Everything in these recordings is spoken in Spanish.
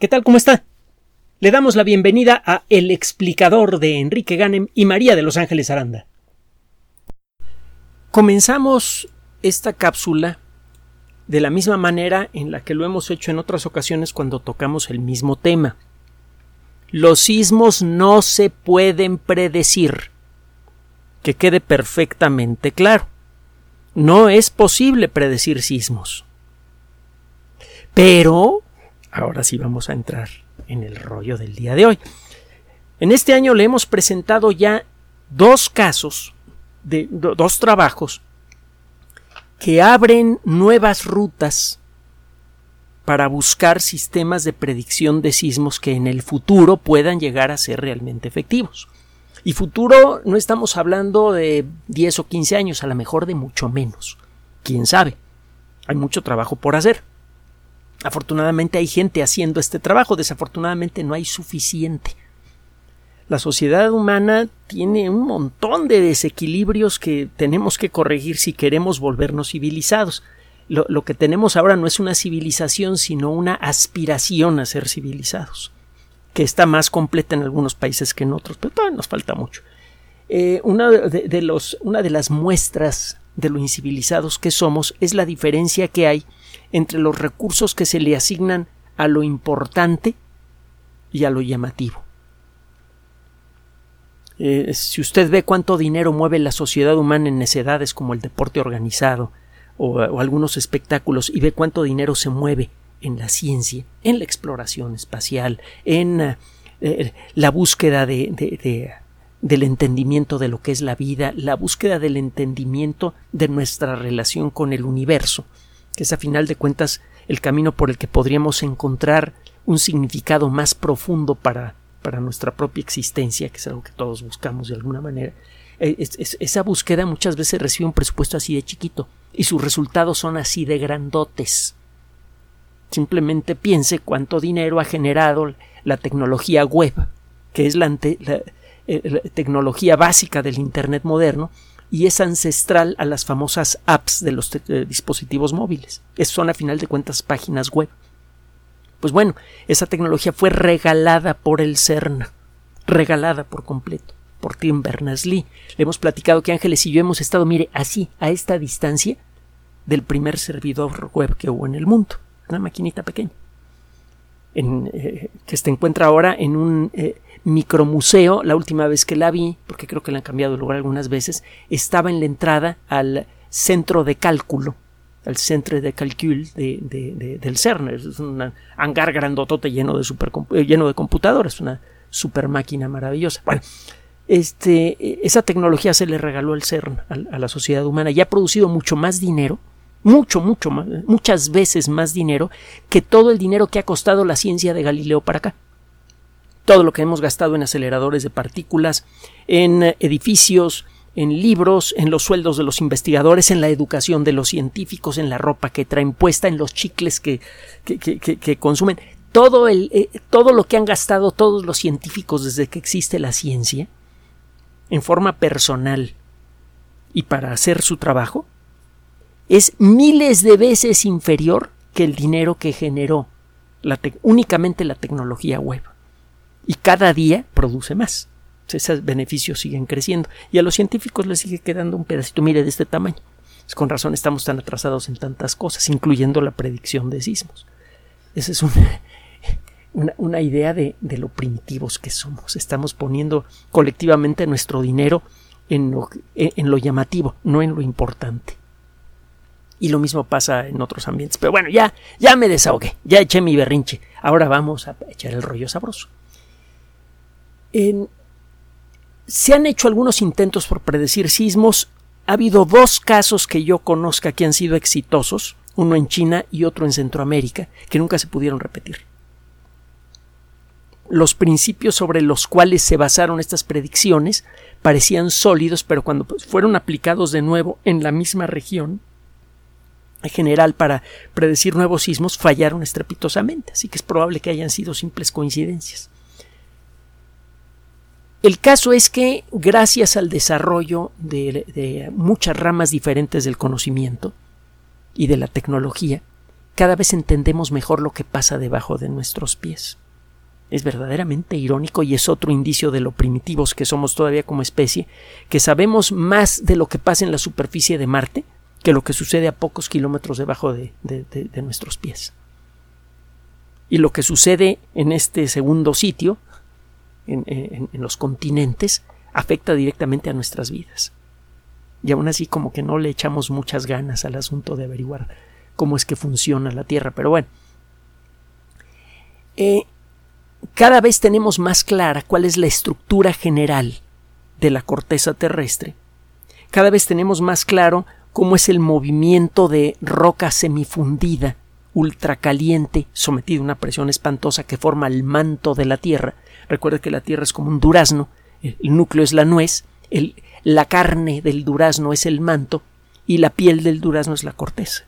¿Qué tal? ¿Cómo está? Le damos la bienvenida a El explicador de Enrique Ganem y María de Los Ángeles Aranda. Comenzamos esta cápsula de la misma manera en la que lo hemos hecho en otras ocasiones cuando tocamos el mismo tema. Los sismos no se pueden predecir. Que quede perfectamente claro. No es posible predecir sismos. Pero ahora sí vamos a entrar en el rollo del día de hoy. En este año le hemos presentado ya dos casos, de dos trabajos que abren nuevas rutas para buscar sistemas de predicción de sismos que en el futuro puedan llegar a ser realmente efectivos. Y futuro no estamos hablando de 10 o 15 años, a lo mejor de mucho menos. ¿Quién sabe? Hay mucho trabajo por hacer. Afortunadamente hay gente haciendo este trabajo, desafortunadamente no hay suficiente. La sociedad humana tiene un montón de desequilibrios que tenemos que corregir si queremos volvernos civilizados. Lo, que tenemos ahora no es una civilización, sino una aspiración a ser civilizados, que está más completa en algunos países que en otros, pero todavía nos falta mucho. Eh, una, de los, una de las muestras de lo incivilizados que somos es la diferencia que hay entre los recursos que se le asignan a lo importante y a lo llamativo. Eh, si usted ve cuánto dinero mueve la sociedad humana en necedades como el deporte organizado o, algunos espectáculos y ve cuánto dinero se mueve en la ciencia, en la exploración espacial, en eh, la búsqueda de, del entendimiento de lo que es la vida, la búsqueda del entendimiento de nuestra relación con el universo, que es a final de cuentas el camino por el que podríamos encontrar un significado más profundo para, para nuestra propia existencia, que es algo que todos buscamos de alguna manera. Eh, esa búsqueda muchas veces recibe un presupuesto así de chiquito y sus resultados son así de grandotes. Simplemente piense cuánto dinero ha generado la tecnología web, que es la, eh, la tecnología básica del Internet moderno, y es ancestral a las famosas apps de los eh, dispositivos móviles. Es, son a final de cuentas páginas web. Pues bueno, esa tecnología fue regalada por el CERN, regalada por completo por Tim Berners-Lee. Le hemos platicado que Ángeles y yo hemos estado, mire, así, a esta distancia del primer servidor web que hubo en el mundo, una maquinita pequeña, en, eh, que se encuentra ahora en un eh, micromuseo, la última vez que la vi, porque creo que la han cambiado de lugar algunas veces, estaba en la entrada al centro de cálculo, al centro de cálculo de, del CERN. Es un hangar grandotote lleno de, super, lleno de computadoras, una super máquina maravillosa. Bueno, este, esa tecnología se le regaló al CERN, a, a la sociedad humana, y ha producido mucho más dinero mucho, mucho más, muchas veces más dinero que todo el dinero que ha costado la ciencia de Galileo para acá todo lo que hemos gastado en aceleradores de partículas, en edificios, en libros, en los sueldos de los investigadores, en la educación de los científicos, en la ropa que traen puesta, en los chicles que, que, consumen, todo, el, eh, todo lo que han gastado todos los científicos desde que existe la ciencia, en forma personal y para hacer su trabajo, es miles de veces inferior que el dinero que generó únicamente la tecnología web y cada día produce más. Esos beneficios siguen creciendo y a los científicos les sigue quedando un pedacito, mire, de este tamaño. Con razón estamos tan atrasados en tantas cosas, incluyendo la predicción de sismos. Esa es una, una, idea de, de, lo primitivos que somos. Estamos poniendo colectivamente nuestro dinero en lo, en lo llamativo, no en lo importante. Y lo mismo pasa en otros ambientes. Pero bueno, ya, ya me desahogué, ya eché mi berrinche. Ahora vamos a echar el rollo sabroso se han hecho algunos intentos por predecir sismos. Ha habido dos casos que yo conozca que han sido exitosos, uno en China y otro en Centroamérica, que nunca se pudieron repetir. Los principios sobre los cuales se basaron estas predicciones parecían sólidos, pero cuando fueron aplicados de nuevo en la misma región, en general para predecir nuevos sismos, fallaron estrepitosamente, así que es probable que hayan sido simples coincidencias. El caso es que gracias al desarrollo de, muchas ramas diferentes del conocimiento y de la tecnología, cada vez entendemos mejor lo que pasa debajo de nuestros pies. Es verdaderamente irónico y es otro indicio de lo primitivos que somos todavía como especie, que sabemos más de lo que pasa en la superficie de Marte que lo que sucede a pocos kilómetros debajo de, nuestros pies. Y lo que sucede en este segundo sitio, en los continentes, afecta directamente a nuestras vidas. Y aún así como que no le echamos muchas ganas al asunto de averiguar cómo es que funciona la Tierra. Pero bueno, eh, cada vez tenemos más clara cuál es la estructura general de la corteza terrestre. Cada vez tenemos más claro cómo es el movimiento de roca semifundida, ultracaliente, sometida a una presión espantosa que forma el manto de la Tierra. Recuerda que la Tierra es como un durazno, el núcleo es la nuez, el, la carne del durazno es el manto y la piel del durazno es la corteza.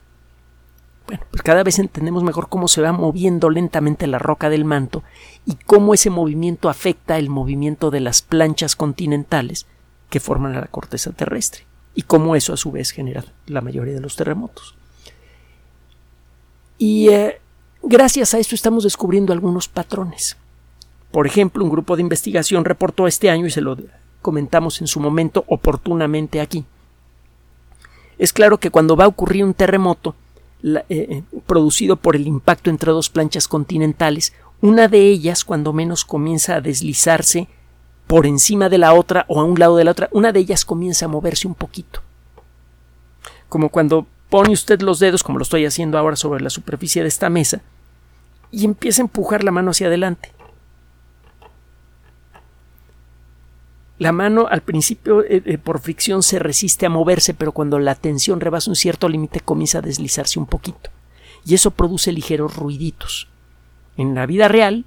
Bueno, pues cada vez entendemos mejor cómo se va moviendo lentamente la roca del manto y cómo ese movimiento afecta el movimiento de las planchas continentales que forman la corteza terrestre y cómo eso a su vez genera la mayoría de los terremotos. Y eh, gracias a esto estamos descubriendo algunos patrones. Por ejemplo, un grupo de investigación reportó este año y se lo comentamos en su momento oportunamente aquí. Es claro que cuando va a ocurrir un terremoto, eh, eh, producido por el impacto entre dos planchas continentales, una de ellas, cuando menos, comienza a deslizarse por encima de la otra o a un lado de la otra, una de ellas comienza a moverse un poquito. Como cuando pone usted los dedos, como lo estoy haciendo ahora sobre la superficie de esta mesa, y empieza a empujar la mano hacia adelante. La mano al principio eh, eh, por fricción se resiste a moverse, pero cuando la tensión rebasa un cierto límite comienza a deslizarse un poquito. Y eso produce ligeros ruiditos. En la vida real,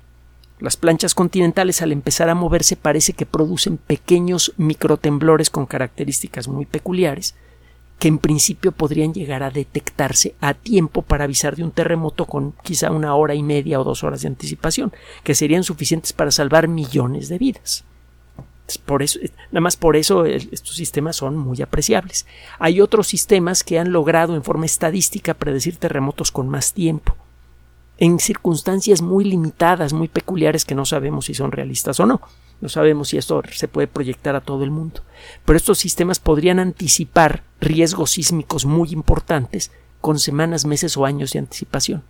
las planchas continentales al empezar a moverse parece que producen pequeños microtemblores con características muy peculiares, que en principio podrían llegar a detectarse a tiempo para avisar de un terremoto con quizá una hora y media o dos horas de anticipación, que serían suficientes para salvar millones de vidas. Por eso, nada más por eso estos sistemas son muy apreciables. Hay otros sistemas que han logrado en forma estadística predecir terremotos con más tiempo, en circunstancias muy limitadas, muy peculiares que no sabemos si son realistas o no. No sabemos si esto se puede proyectar a todo el mundo. Pero estos sistemas podrían anticipar riesgos sísmicos muy importantes con semanas, meses o años de anticipación.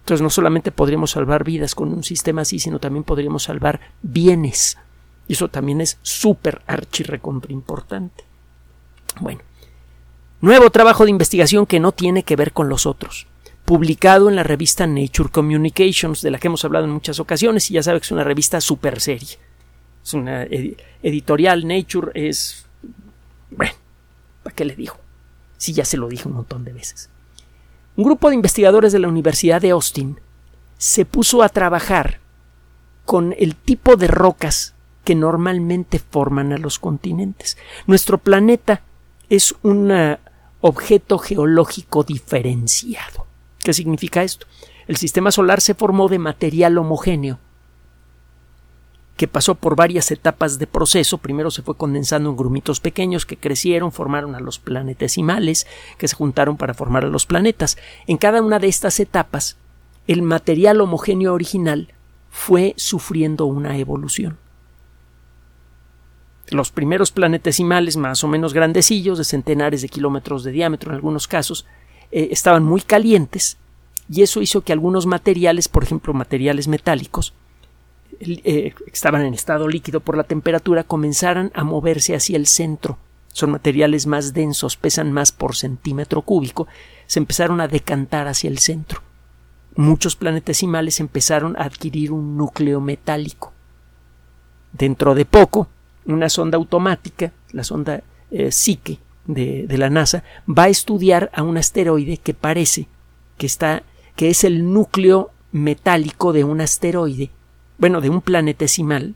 Entonces no solamente podríamos salvar vidas con un sistema así, sino también podríamos salvar bienes y eso también es súper archirrecontra importante. Bueno, nuevo trabajo de investigación que no tiene que ver con los otros. Publicado en la revista Nature Communications, de la que hemos hablado en muchas ocasiones, y ya sabe que es una revista súper seria. Es una editorial, Nature es. Bueno, ¿para qué le digo? Si ya se lo dije un montón de veces. Un grupo de investigadores de la Universidad de Austin se puso a trabajar con el tipo de rocas que normalmente forman a los continentes. Nuestro planeta es un eh, objeto geológico diferenciado. ¿Qué significa esto? El sistema solar se formó de material homogéneo que pasó por varias etapas de proceso. Primero se fue condensando en grumitos pequeños que crecieron, formaron a los planetesimales, que se juntaron para formar a los planetas. En cada una de estas etapas, el material homogéneo original fue sufriendo una evolución. Los primeros planetesimales, más o menos grandecillos, de centenares de kilómetros de diámetro en algunos casos, eh, estaban muy calientes y eso hizo que algunos materiales, por ejemplo materiales metálicos, eh, estaban en estado líquido por la temperatura, comenzaran a moverse hacia el centro. Son materiales más densos, pesan más por centímetro cúbico, se empezaron a decantar hacia el centro. Muchos planetesimales empezaron a adquirir un núcleo metálico. Dentro de poco, una sonda automática, la sonda eh, de, la NASA, va a estudiar a un asteroide que parece que está, que es el núcleo metálico de un asteroide, bueno, de un planetesimal,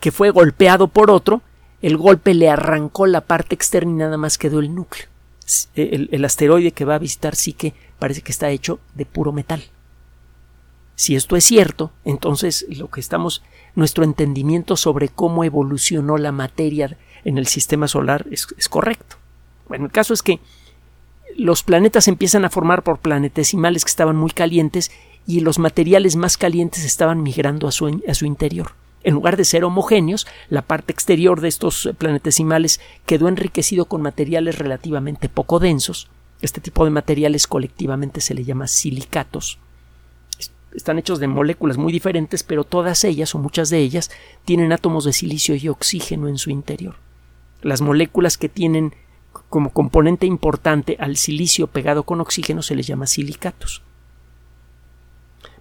que fue golpeado por otro, el golpe le arrancó la parte externa y nada más quedó el núcleo. El, el asteroide que va a visitar Psyche parece que está hecho de puro metal. Si esto es cierto, entonces lo que estamos nuestro entendimiento sobre cómo evolucionó la materia en el sistema solar es, correcto. Bueno, el caso es que los planetas empiezan a formar por planetesimales que estaban muy calientes y los materiales más calientes estaban migrando a su, a su interior. En lugar de ser homogéneos, la parte exterior de estos planetesimales quedó enriquecido con materiales relativamente poco densos. Este tipo de materiales colectivamente se le llama silicatos. Están hechos de moléculas muy diferentes, pero todas ellas o muchas de ellas tienen átomos de silicio y oxígeno en su interior. Las moléculas que tienen como componente importante al silicio pegado con oxígeno se les llama silicatos.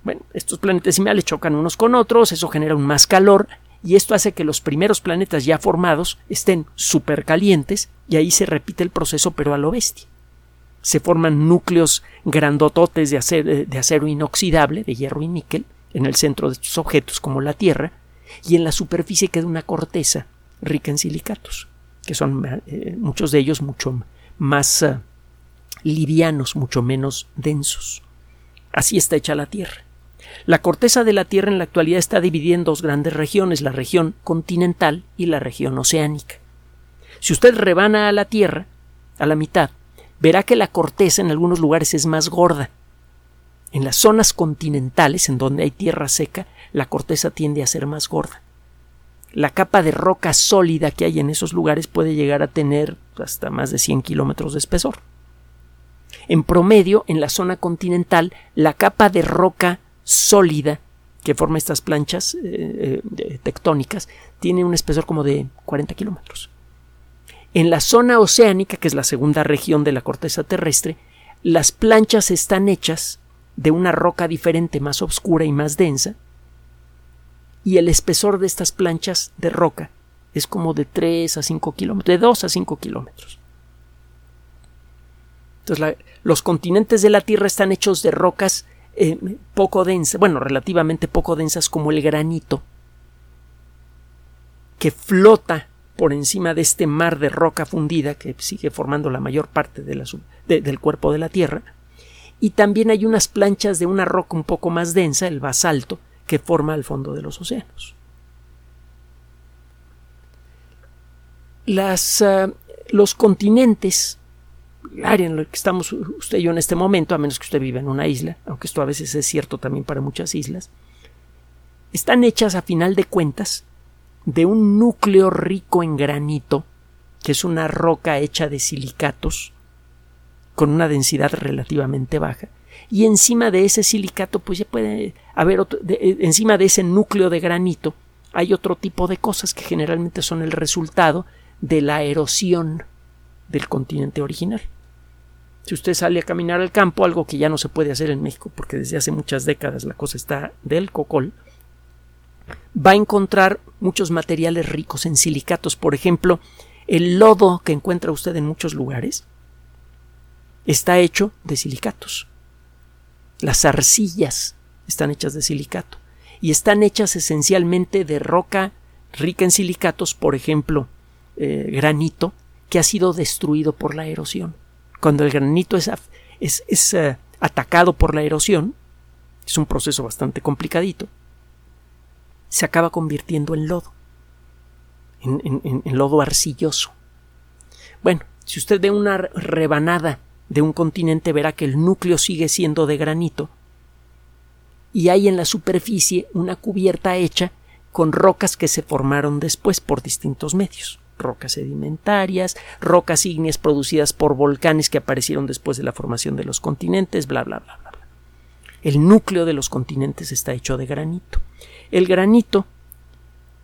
Bueno, estos planetesimales chocan unos con otros, eso genera un más calor y esto hace que los primeros planetas ya formados estén súper calientes y ahí se repite el proceso pero a lo bestia. Se forman núcleos grandototes de acero, de acero inoxidable, de hierro y níquel, en el centro de estos objetos como la Tierra, y en la superficie queda una corteza rica en silicatos, que son eh, muchos de ellos mucho más uh, livianos, mucho menos densos. Así está hecha la Tierra. La corteza de la Tierra en la actualidad está dividida en dos grandes regiones, la región continental y la región oceánica. Si usted rebana a la Tierra, a la mitad, verá que la corteza en algunos lugares es más gorda. En las zonas continentales, en donde hay tierra seca, la corteza tiende a ser más gorda. La capa de roca sólida que hay en esos lugares puede llegar a tener hasta más de 100 kilómetros de espesor. En promedio, en la zona continental, la capa de roca sólida que forma estas planchas eh, eh, tectónicas tiene un espesor como de 40 kilómetros. En la zona oceánica, que es la segunda región de la corteza terrestre, las planchas están hechas de una roca diferente, más oscura y más densa, y el espesor de estas planchas de roca es como de 3 a 5 kilómetros, de 2 a 5 kilómetros. Entonces, los continentes de la Tierra están hechos de rocas eh, poco densas, bueno, relativamente poco densas como el granito, que flota por encima de este mar de roca fundida que sigue formando la mayor parte del cuerpo de la Tierra, y también hay unas planchas de una roca un poco más densa, el basalto, que forma el fondo de los océanos. Las, ah, los continentes el área en la que estamos usted y yo en este momento, a menos que usted viva en una isla, aunque esto a veces es cierto también para muchas islas, están hechas a final de cuentas de un núcleo rico en granito, que es una roca hecha de silicatos con una densidad relativamente baja, y encima de ese silicato pues ya puede haber otro, eh, encima de ese núcleo de granito hay otro tipo de cosas que generalmente son el resultado de la erosión del continente original. Si usted sale a caminar al campo, algo que ya no se puede hacer en México porque desde hace muchas décadas la cosa está del cocol, va a encontrar muchos materiales ricos en silicatos. Por ejemplo, el lodo que encuentra usted en muchos lugares está hecho de silicatos. Las arcillas están hechas de silicato y están hechas esencialmente de roca rica en silicatos, por ejemplo, eh, granito, que ha sido destruido por la erosión cuando el granito es, es, eh, atacado por la erosión, es un proceso bastante complicadito, se acaba convirtiendo en lodo, en, lodo arcilloso. Bueno, si usted ve una rebanada de un continente, verá que el núcleo sigue siendo de granito y hay en la superficie una cubierta hecha con rocas que se formaron después por distintos medios rocas sedimentarias, rocas ígneas producidas por volcanes que aparecieron después de la formación de los continentes, bla, bla, bla, bla. El núcleo de los continentes está hecho de granito. El granito,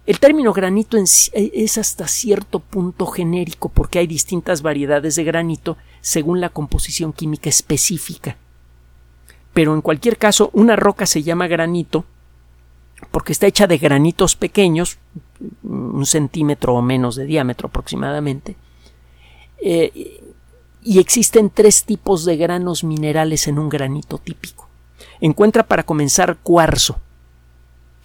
el término granito es hasta cierto punto genérico porque hay distintas variedades de granito según la composición química específica. Pero en cualquier caso, una roca se llama granito porque está hecha de granitos pequeños, un centímetro o menos de diámetro aproximadamente, eh, y existen tres tipos de granos minerales en un granito típico. Encuentra para comenzar cuarzo,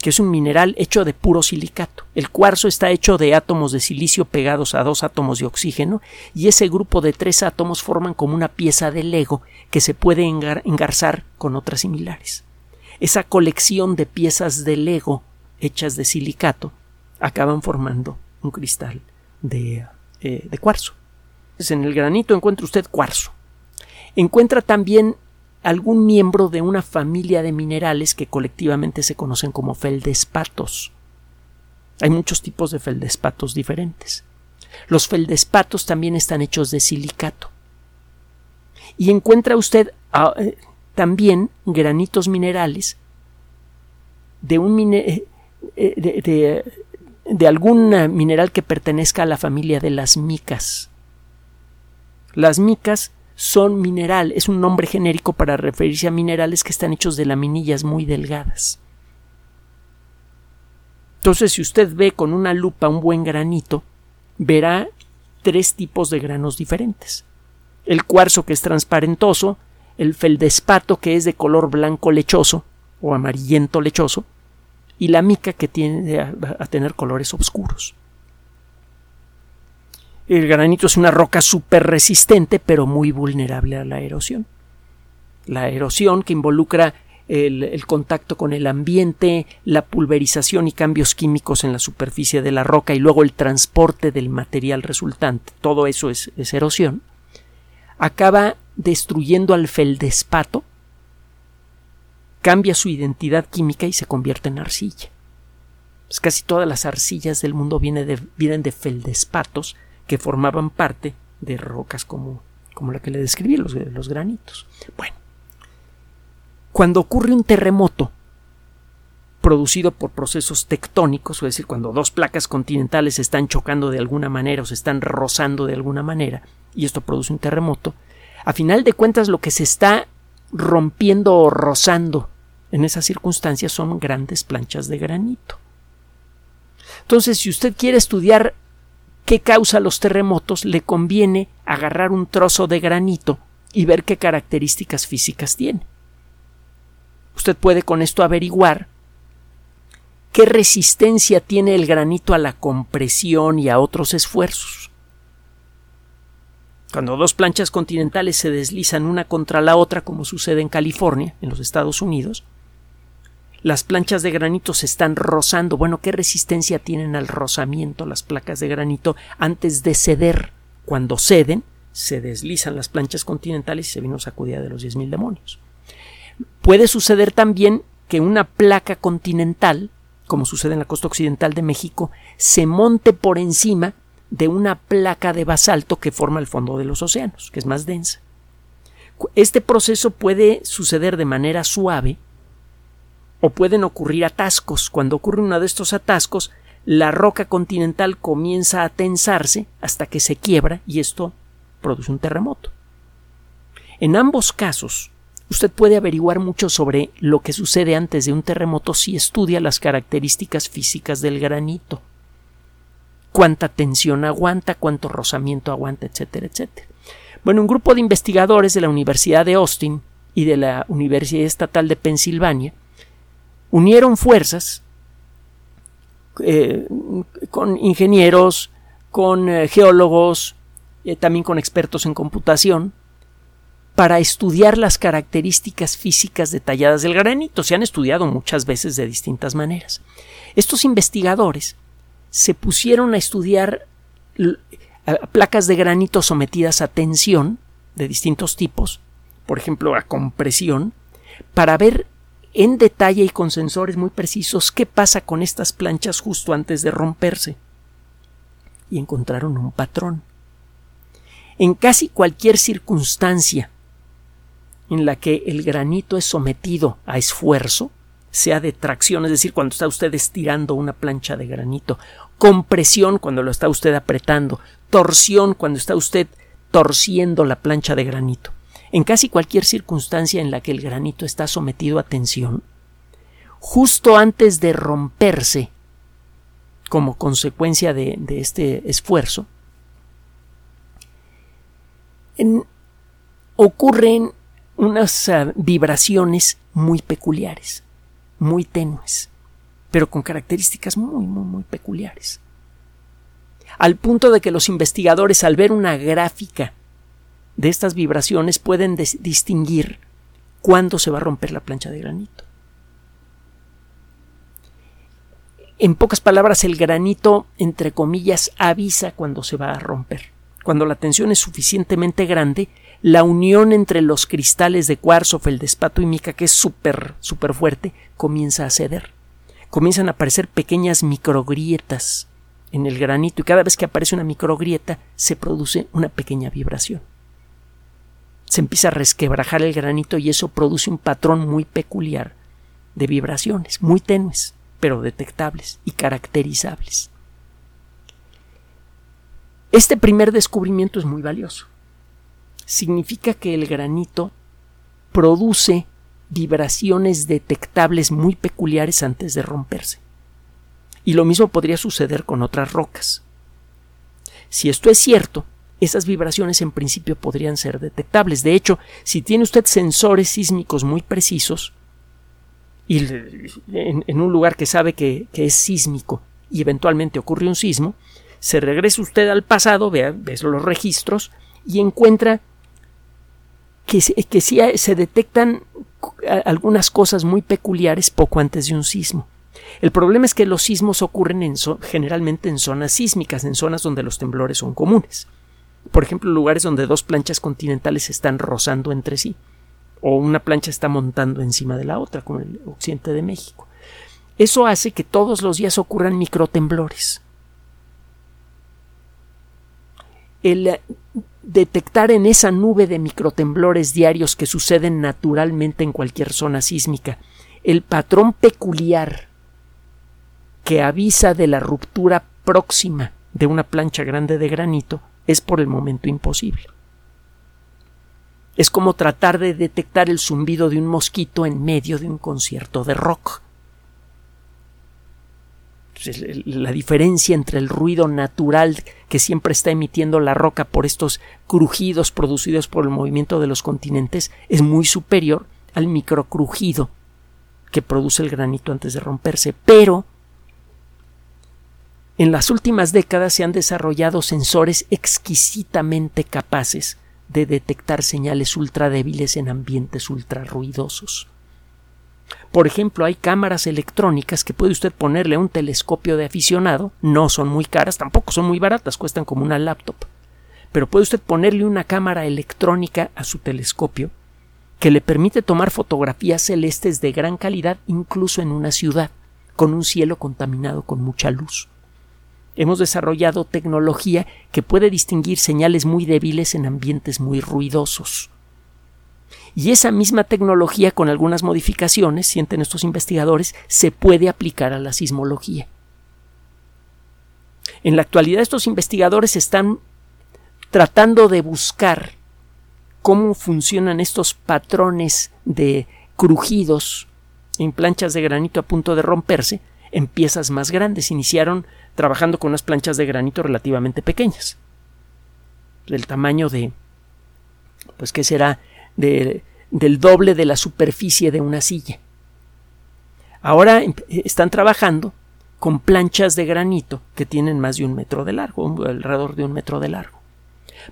que es un mineral hecho de puro silicato. El cuarzo está hecho de átomos de silicio pegados a dos átomos de oxígeno y ese grupo de tres átomos forman como una pieza de Lego que se puede engarzar con otras similares. Esa colección de piezas de Lego hechas de silicato acaban formando un cristal de, eh, de cuarzo. En el granito encuentra usted cuarzo. Encuentra también algún miembro de una familia de minerales que colectivamente se conocen como feldespatos. Hay muchos tipos de feldespatos diferentes. Los feldespatos también están hechos de silicato. Y encuentra usted ah, eh, también granitos minerales de un eh, eh, de, algún mineral que pertenezca a la familia de las micas. Las micas son mineral, es un nombre genérico para referirse a minerales que están hechos de laminillas muy delgadas. Entonces, si usted ve con una lupa un buen granito, verá tres tipos de granos diferentes. El cuarzo que es transparentoso, el feldespato que es de color blanco lechoso o amarillento lechoso, y la mica que tiende a, a tener colores oscuros. El granito es una roca súper resistente, pero muy vulnerable a la erosión. La erosión que involucra el, contacto con el ambiente, la pulverización y cambios químicos en la superficie de la roca y luego el transporte del material resultante, todo eso es, erosión, acaba destruyendo al feldespato, cambia su identidad química y se convierte en arcilla. Pues casi todas las arcillas del mundo vienen vienen de feldespatos que formaban parte de rocas como, como la que le describí, los, los granitos. Bueno, cuando ocurre un terremoto producido por procesos tectónicos, es decir, cuando dos placas continentales se están chocando de alguna manera o se están rozando de alguna manera, y esto produce un terremoto, a final de cuentas lo que se está rompiendo o rozando en esas circunstancias son grandes planchas de granito. Entonces, si usted quiere estudiar qué causa los terremotos, le conviene agarrar un trozo de granito y ver qué características físicas tiene. Usted puede con esto averiguar qué resistencia tiene el granito a la compresión y a otros esfuerzos. Cuando dos planchas continentales se deslizan una contra la otra, como sucede en California, en los Estados Unidos, las planchas de granito se están rozando. Bueno, ¿qué resistencia tienen al rozamiento las placas de granito antes de ceder? Cuando ceden, se deslizan las planchas continentales y se vino sacudida de los diez mil demonios. Puede suceder también que una placa continental, como sucede en la costa occidental de México, se monte por encima de una placa de basalto que forma el fondo de los océanos, que es más densa. Este proceso puede suceder de manera suave o pueden ocurrir atascos. Cuando ocurre uno de estos atascos, la roca continental comienza a tensarse hasta que se quiebra y esto produce un terremoto. En ambos casos, Usted puede averiguar mucho sobre lo que sucede antes de un terremoto si estudia las características físicas del granito. Cuánta tensión aguanta, cuánto rozamiento aguanta, etcétera, etcétera. Bueno, un grupo de investigadores de la Universidad de Austin y de la Universidad Estatal de Pensilvania unieron fuerzas eh, con ingenieros, con eh, geólogos, eh, también con expertos en computación, para estudiar las características físicas detalladas del granito. Se han estudiado muchas veces de distintas maneras. Estos investigadores se pusieron a estudiar placas de granito sometidas a tensión de distintos tipos, por ejemplo a compresión, para ver en detalle y con sensores muy precisos qué pasa con estas planchas justo antes de romperse. Y encontraron un patrón. En casi cualquier circunstancia en la que el granito es sometido a esfuerzo, sea de tracción, es decir, cuando está usted estirando una plancha de granito, compresión cuando lo está usted apretando, torsión cuando está usted torciendo la plancha de granito. En casi cualquier circunstancia en la que el granito está sometido a tensión, justo antes de romperse como consecuencia de, este esfuerzo, ocurren unas ah, vibraciones muy peculiares, muy tenues, pero con características muy, muy, muy peculiares. Al punto de que los investigadores, al ver una gráfica de estas vibraciones, pueden distinguir cuándo se va a romper la plancha de granito. En pocas palabras, el granito, entre comillas, avisa cuando se va a romper. Cuando la tensión es suficientemente grande, la unión entre los cristales de cuarzo, feldespato y mica, que es súper, súper fuerte, comienza a ceder. Comienzan a aparecer pequeñas microgrietas en el granito y cada vez que aparece una microgrieta se produce una pequeña vibración. Se empieza a resquebrajar el granito y eso produce un patrón muy peculiar de vibraciones, muy tenues, pero detectables y caracterizables. Este primer descubrimiento es muy valioso. Significa que el granito produce vibraciones detectables muy peculiares antes de romperse. Y lo mismo podría suceder con otras rocas. Si esto es cierto, esas vibraciones en principio podrían ser detectables. De hecho, si tiene usted sensores sísmicos muy precisos, y en, un lugar que sabe que, es sísmico y eventualmente ocurre un sismo, se regresa usted al pasado, vea, ve los registros y encuentra que, que sí se detectan algunas cosas muy peculiares poco antes de un sismo. El problema es que los sismos ocurren generalmente en zonas sísmicas, en zonas donde los temblores son comunes. Por ejemplo, lugares donde dos planchas continentales están rozando entre sí, o una plancha está montando encima de la otra, como el occidente de México. Eso hace que todos los días ocurran microtemblores. El detectar en esa nube de microtemblores diarios que suceden naturalmente en cualquier zona sísmica el patrón peculiar que avisa de la ruptura próxima de una plancha grande de granito es por el momento imposible. Es como tratar de detectar el zumbido de un mosquito en medio de un concierto de rock. La diferencia entre el ruido natural que siempre está emitiendo la roca por estos crujidos producidos por el movimiento de los continentes es muy superior al microcrujido que produce el granito antes de romperse. Pero en las últimas décadas se han desarrollado sensores exquisitamente capaces de detectar señales ultra débiles en ambientes ultra ruidosos. Por ejemplo, hay cámaras electrónicas que puede usted ponerle a un telescopio de aficionado, no son muy caras, tampoco son muy baratas, cuestan como una laptop. Pero puede usted ponerle una cámara electrónica a su telescopio que le permite tomar fotografías celestes de gran calidad incluso en una ciudad, con un cielo contaminado con mucha luz hemos desarrollado tecnología que puede distinguir señales muy débiles en ambientes muy ruidosos. Y esa misma tecnología, con algunas modificaciones, sienten estos investigadores, se puede aplicar a la sismología. En la actualidad estos investigadores están tratando de buscar cómo funcionan estos patrones de crujidos en planchas de granito a punto de romperse en piezas más grandes. Iniciaron trabajando con unas planchas de granito relativamente pequeñas, del tamaño de, pues, ¿qué será? De, del doble de la superficie de una silla. Ahora em, están trabajando con planchas de granito que tienen más de un metro de largo, alrededor de un metro de largo,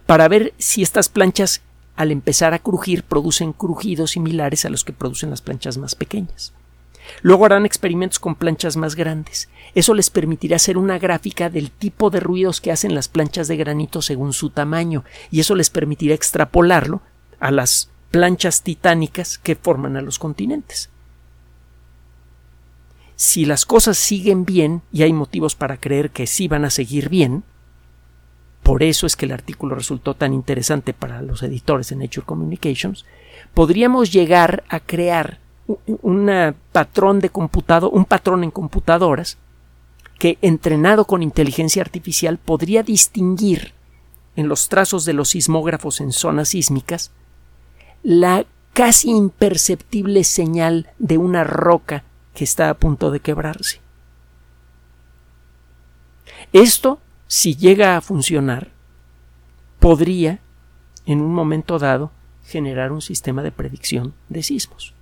para ver si estas planchas al empezar a crujir producen crujidos similares a los que producen las planchas más pequeñas. Luego harán experimentos con planchas más grandes. Eso les permitirá hacer una gráfica del tipo de ruidos que hacen las planchas de granito según su tamaño, y eso les permitirá extrapolarlo a las planchas titánicas que forman a los continentes. Si las cosas siguen bien, y hay motivos para creer que sí van a seguir bien, por eso es que el artículo resultó tan interesante para los editores de Nature Communications, podríamos llegar a crear un patrón de computado, un patrón en computadoras que entrenado con inteligencia artificial podría distinguir en los trazos de los sismógrafos en zonas sísmicas la casi imperceptible señal de una roca que está a punto de quebrarse. Esto, si llega a funcionar, podría, en un momento dado, generar un sistema de predicción de sismos.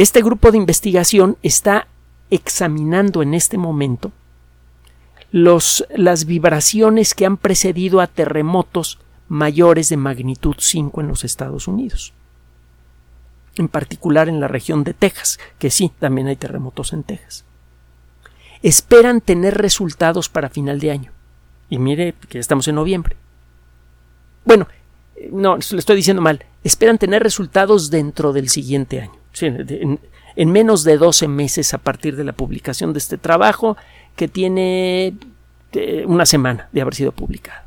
Este grupo de investigación está examinando en este momento los, las vibraciones que han precedido a terremotos mayores de magnitud 5 en los Estados Unidos. En particular en la región de Texas, que sí, también hay terremotos en Texas. Esperan tener resultados para final de año. Y mire que estamos en noviembre. Bueno, no, le estoy diciendo mal, esperan tener resultados dentro del siguiente año. En, en, menos de 12 meses a partir de la publicación de este trabajo, que tiene eh, una semana de haber sido publicado.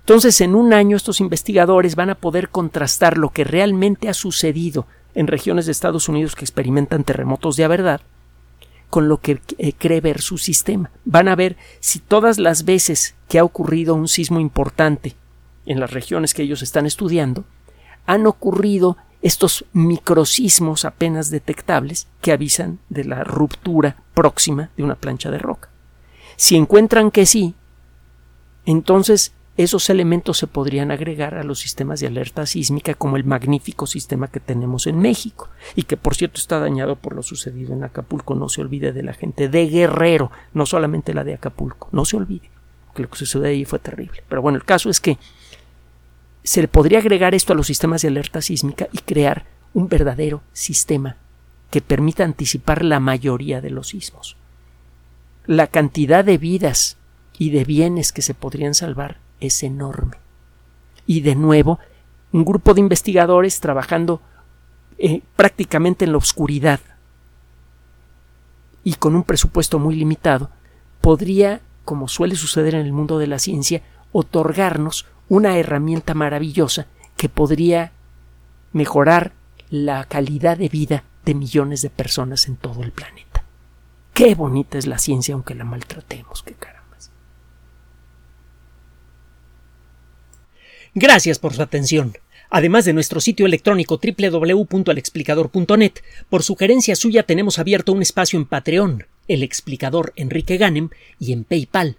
Entonces, en un año estos investigadores van a poder contrastar lo que realmente ha sucedido en regiones de Estados Unidos que experimentan terremotos de verdad con lo que eh, cree ver su sistema. Van a ver si todas las veces que ha ocurrido un sismo importante en las regiones que ellos están estudiando, han ocurrido estos microsismos apenas detectables que avisan de la ruptura próxima de una plancha de roca. Si encuentran que sí, entonces esos elementos se podrían agregar a los sistemas de alerta sísmica como el magnífico sistema que tenemos en México y que por cierto está dañado por lo sucedido en Acapulco. No se olvide de la gente de Guerrero, no solamente la de Acapulco, no se olvide que lo que sucedió ahí fue terrible. Pero bueno, el caso es que se le podría agregar esto a los sistemas de alerta sísmica y crear un verdadero sistema que permita anticipar la mayoría de los sismos. La cantidad de vidas y de bienes que se podrían salvar es enorme. Y de nuevo, un grupo de investigadores trabajando eh, prácticamente en la oscuridad y con un presupuesto muy limitado, podría, como suele suceder en el mundo de la ciencia, otorgarnos una herramienta maravillosa que podría mejorar la calidad de vida de millones de personas en todo el planeta. Qué bonita es la ciencia aunque la maltratemos, qué cara. Gracias por su atención. Además de nuestro sitio electrónico www.alexplicador.net, por sugerencia suya tenemos abierto un espacio en Patreon, el explicador Enrique Ganem, y en PayPal,